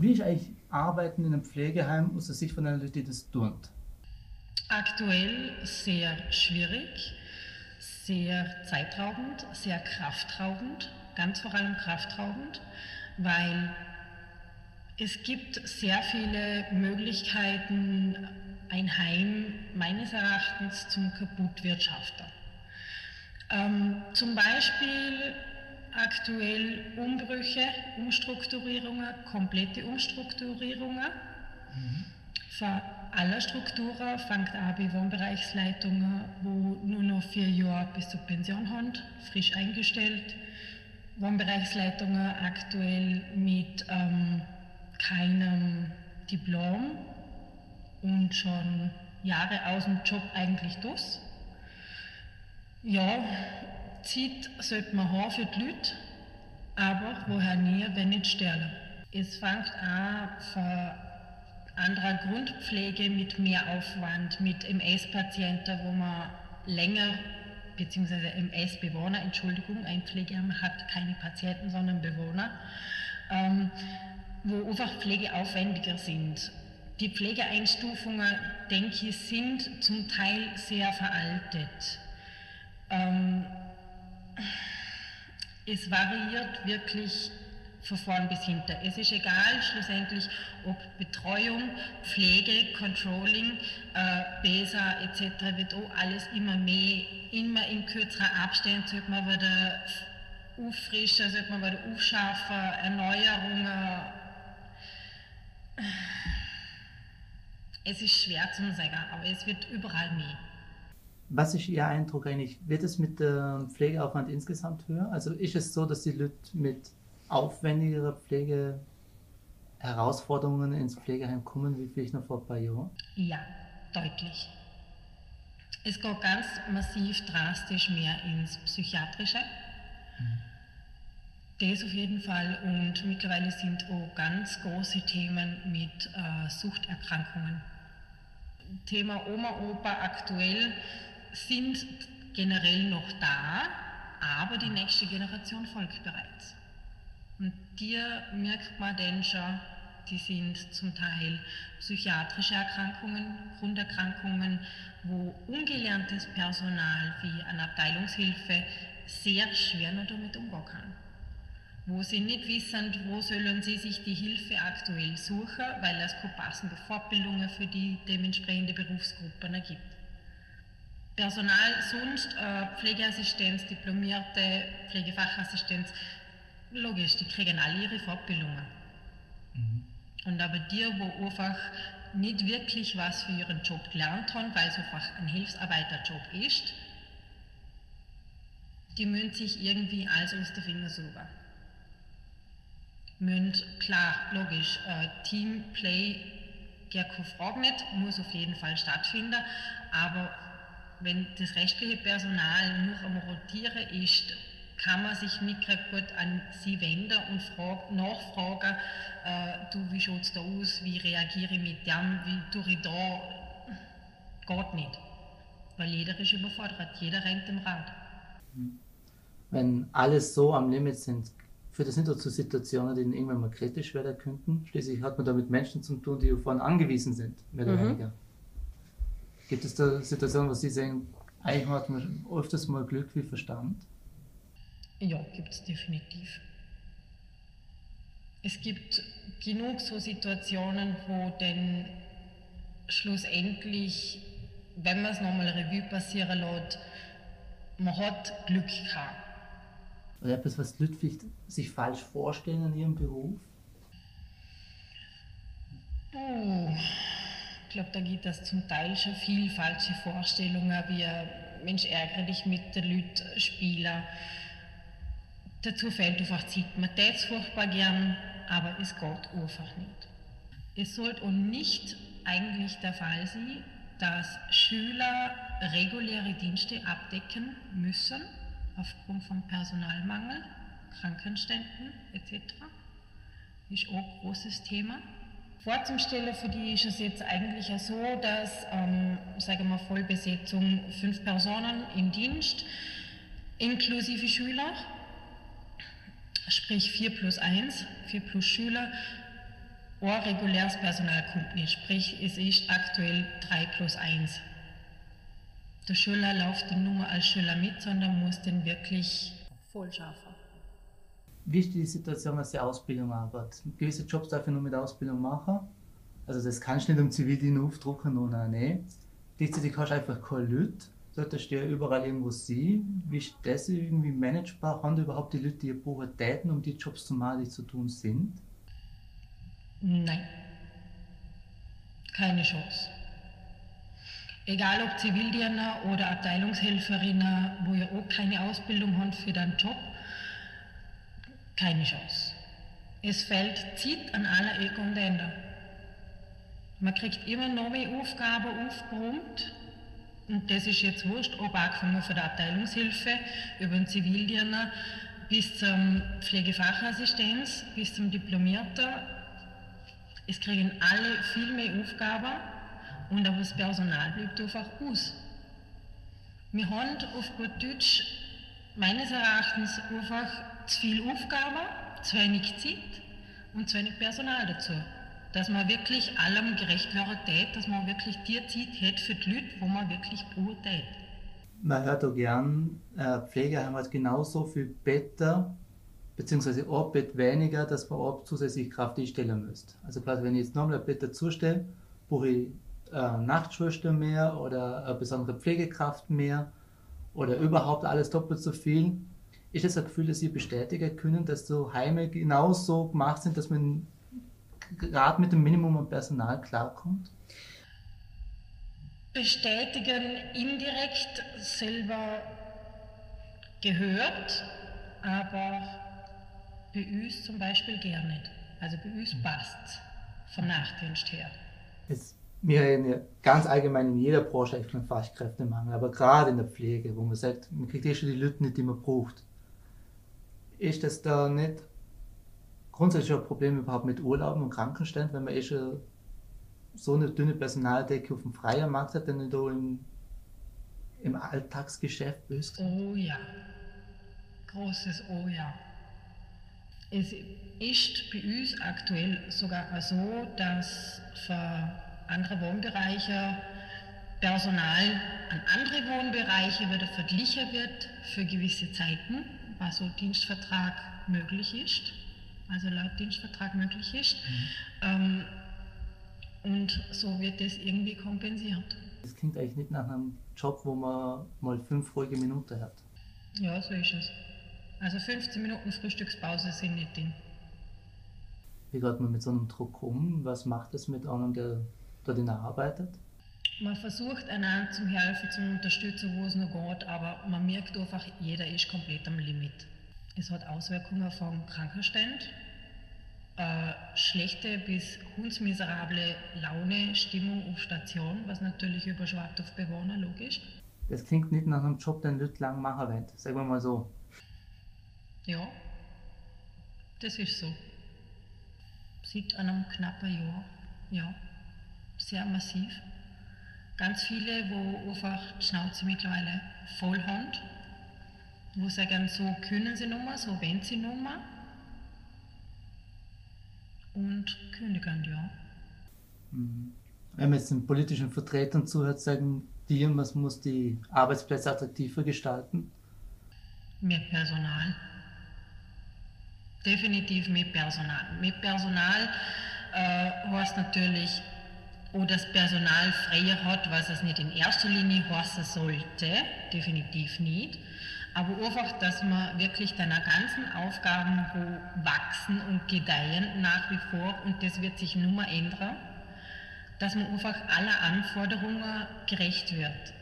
Wie ist eigentlich Arbeiten in einem Pflegeheim aus der Sicht von einer Leute, die das tun? Aktuell sehr schwierig, sehr zeitraubend, sehr kraftraubend, ganz vor allem kraftraubend, weil es gibt sehr viele Möglichkeiten, ein Heim meines Erachtens zum Kaputtwirtschaften. Ähm, zum Beispiel aktuell Umbrüche, Umstrukturierungen, komplette Umstrukturierungen. Mhm. Für alle Strukturen fängt an bei Wohnbereichsleitungen, wo nur noch vier Jahre bis zur Pension haben, frisch eingestellt. Wohnbereichsleitungen aktuell mit ähm, keinem Diplom und schon Jahre aus dem Job eigentlich durch. Ja, Zeit sollte man haben für die Leute, aber woher nie, wenn nicht sterben. Es fängt an von anderer Grundpflege mit mehr Aufwand, mit MS-Patienten, wo man länger, beziehungsweise MS-Bewohner, Entschuldigung, ein Pflegeheim hat keine Patienten, sondern Bewohner, ähm, wo einfach Pflegeaufwendiger sind. Die Pflegeeinstufungen, denke ich, sind zum Teil sehr veraltet. Ähm, es variiert wirklich von vorn bis hinten. Es ist egal schlussendlich, ob Betreuung, Pflege, Controlling, äh, BESA etc. wird auch alles immer mehr, immer in kürzeren Abständen sollte man wieder auffrischen, sollte man wieder aufschaffen, Erneuerungen. Es ist schwer zu sagen, aber es wird überall mehr. Was ist Ihr Eindruck eigentlich? Wird es mit dem Pflegeaufwand insgesamt höher? Also ist es so, dass die Leute mit aufwendigerer Pflege Herausforderungen ins Pflegeheim kommen, wie vielleicht noch vor ein paar Jahren? Ja, deutlich. Es geht ganz massiv drastisch mehr ins Psychiatrische. Mhm. Das auf jeden Fall. Und mittlerweile sind auch ganz große Themen mit äh, Suchterkrankungen. Thema Oma, Opa aktuell sind generell noch da, aber die nächste Generation folgt bereits. Und dir merkt man denn schon, die sind zum Teil psychiatrische Erkrankungen, Grunderkrankungen, wo ungelerntes Personal wie eine Abteilungshilfe sehr schwer noch damit umgehen kann. Wo sie nicht wissen, wo sollen sie sich die Hilfe aktuell suchen, weil es keine passende Fortbildungen für die dementsprechende Berufsgruppen gibt. Personal sonst, äh, Pflegeassistenz, diplomierte Pflegefachassistenz, logisch, die kriegen alle ihre Fortbildungen. Mhm. Und aber die, wo einfach nicht wirklich was für ihren Job gelernt haben, weil es einfach ein Hilfsarbeiterjob ist, die müssen sich irgendwie alles aus den Finger suchen. Müssen, klar, logisch, äh, Teamplay, gar keine Frage nicht, muss auf jeden Fall stattfinden, aber wenn das restliche Personal nur am Rotieren ist, kann man sich nicht gut an sie wenden und frag, nachfragen, äh, du, wie schaut es da aus, wie reagiere ich mit dem, wie tue ich da, geht nicht. Weil jeder ist überfordert, jeder rennt im Rad. Wenn alles so am Limit sind, führt das nicht zu Situationen, die irgendwann mal kritisch werden könnten. Schließlich hat man da mit Menschen zu tun, die davon angewiesen sind, mehr oder mhm. weniger. Gibt es da Situationen, wo Sie sagen, eigentlich hat man öfters mal Glück wie Verstand? Ja, gibt es definitiv. Es gibt genug so Situationen, wo denn schlussendlich, wenn man es nochmal Revue passieren lässt, man hat Glück gehabt. Oder etwas, was Leute sich falsch vorstellen in ihrem Beruf? Oh. Ich glaube, da gibt es zum Teil schon viel falsche Vorstellungen, wie Mensch, ärgere dich mit den Leuten spielen. Dazu fehlt einfach Zeit. Man tät es furchtbar gern, aber es geht einfach nicht. Es sollte auch nicht eigentlich der Fall sein, dass Schüler reguläre Dienste abdecken müssen, aufgrund von Personalmangel, Krankenständen etc. Ist auch ein großes Thema. Vorzustellen für die ist es jetzt eigentlich so, dass, ähm, sagen wir Vollbesetzung, fünf Personen im Dienst, inklusive Schüler, sprich vier plus eins, vier plus Schüler, ein reguläres Personal kommt nicht. Sprich, es ist aktuell 3 plus 1. Der Schüler läuft dann nur als Schüler mit, sondern muss den wirklich voll schaffen. Wie ist die Situation, was die Ausbildung arbeitet? Gewisse Jobs darf ich nur mit Ausbildung machen. Also das kannst du nicht im Zivildienst aufdrucken, nur nein. Gleichzeitig hast du einfach keine Leute. Solltest du ja überall irgendwo sehen. Wie ist das irgendwie managebar? Haben überhaupt die Leute die Täten, um die Jobs zu machen, die zu tun sind? Nein. Keine Chance. Egal ob Zivildiener oder Abteilungshelferinnen, wo ja auch keine Ausbildung haben für den Job, keine Chance. Es fällt zieht an aller Ecken und Enden. Man kriegt immer neue Aufgaben aufgeräumt. Und das ist jetzt wurscht, ob angefangen von der Abteilungshilfe über den Zivildiener bis zum Pflegefachassistenz, bis zum Diplomierten. Es kriegen alle viel mehr Aufgaben und aber das Personal bleibt einfach aus. Wir haben auf gut Deutsch meines Erachtens einfach zu viel Aufgaben, zu wenig Zeit und zu wenig Personal dazu dass man wirklich allem gerecht werden tät, dass man wirklich die Zeit hat für die Leute, wo man wirklich braucht. Man hört auch gern, äh, Pflegeheim hat genauso viel Better, beziehungsweise Bett weniger, dass man auch zusätzlich Kraft einstellen müsste. Also quasi, wenn ich jetzt nochmal ein Bett dazustelle, brauche ich äh, Nachtschwester mehr oder eine besondere Pflegekraft mehr oder überhaupt alles doppelt so viel. Ist das ein Gefühl, dass Sie bestätigen können, dass so Heime genauso gemacht sind, dass man gerade mit dem Minimum an Personal klarkommt? Bestätigen indirekt selber gehört, aber bei uns zum Beispiel gar nicht. Also bei uns passt vom Nachtdienst her. Es, wir haben ja ganz allgemein in jeder Branche einen Fachkräftemangel, aber gerade in der Pflege, wo man sagt, man kriegt eh schon die Leute nicht, die man braucht. Ist das da nicht grundsätzlich ein Problem überhaupt mit Urlauben und Krankenständen, wenn man eh schon so eine dünne Personaldecke auf dem freien Markt hat, denn du im, im Alltagsgeschäft bist? Oh ja. Großes Oh ja. Es ist bei uns aktuell sogar so, dass für andere Wohnbereiche Personal an andere Wohnbereiche wieder verglichen wird für gewisse Zeiten, was so Dienstvertrag möglich ist also laut Dienstvertrag möglich ist. Mhm. Ähm, und so wird das irgendwie kompensiert. Das klingt eigentlich nicht nach einem Job, wo man mal fünf ruhige Minuten hat. Ja, so ist es. Also 15 Minuten Frühstückspause sind nicht drin. Wie geht man mit so einem Druck um? Was macht es mit einem, der dort arbeitet? Man versucht einander zum Helfen, zum Unterstützen, wo es noch geht, aber man merkt einfach, jeder ist komplett am Limit. Es hat Auswirkungen vom Krankenstand, äh, schlechte bis hundsmiserable Laune, Stimmung auf Station, was natürlich überschwappt auf Bewohner, logisch. Das klingt nicht nach einem Job, den Leute lang machen wollen, sagen wir mal so. Ja, das ist so. Sieht an einem knappen Jahr, ja, sehr massiv. Ganz viele, wo einfach die Schnauze mittlerweile voll haben wo sagen, so können sie nochmal, so wenn sie nochmal. Und kündigen, ja. Mhm. Wenn man jetzt den politischen Vertretern zuhört, sagen die, man muss die Arbeitsplätze attraktiver gestalten? Mehr Personal. Definitiv mehr Personal. Mehr Personal äh, heißt natürlich, wo das Personal freier hat, was es nicht in erster Linie heißen sollte, definitiv nicht aber einfach, dass man wirklich deiner ganzen Aufgaben wo wachsen und gedeihen nach wie vor und das wird sich nur mal ändern, dass man einfach aller Anforderungen gerecht wird.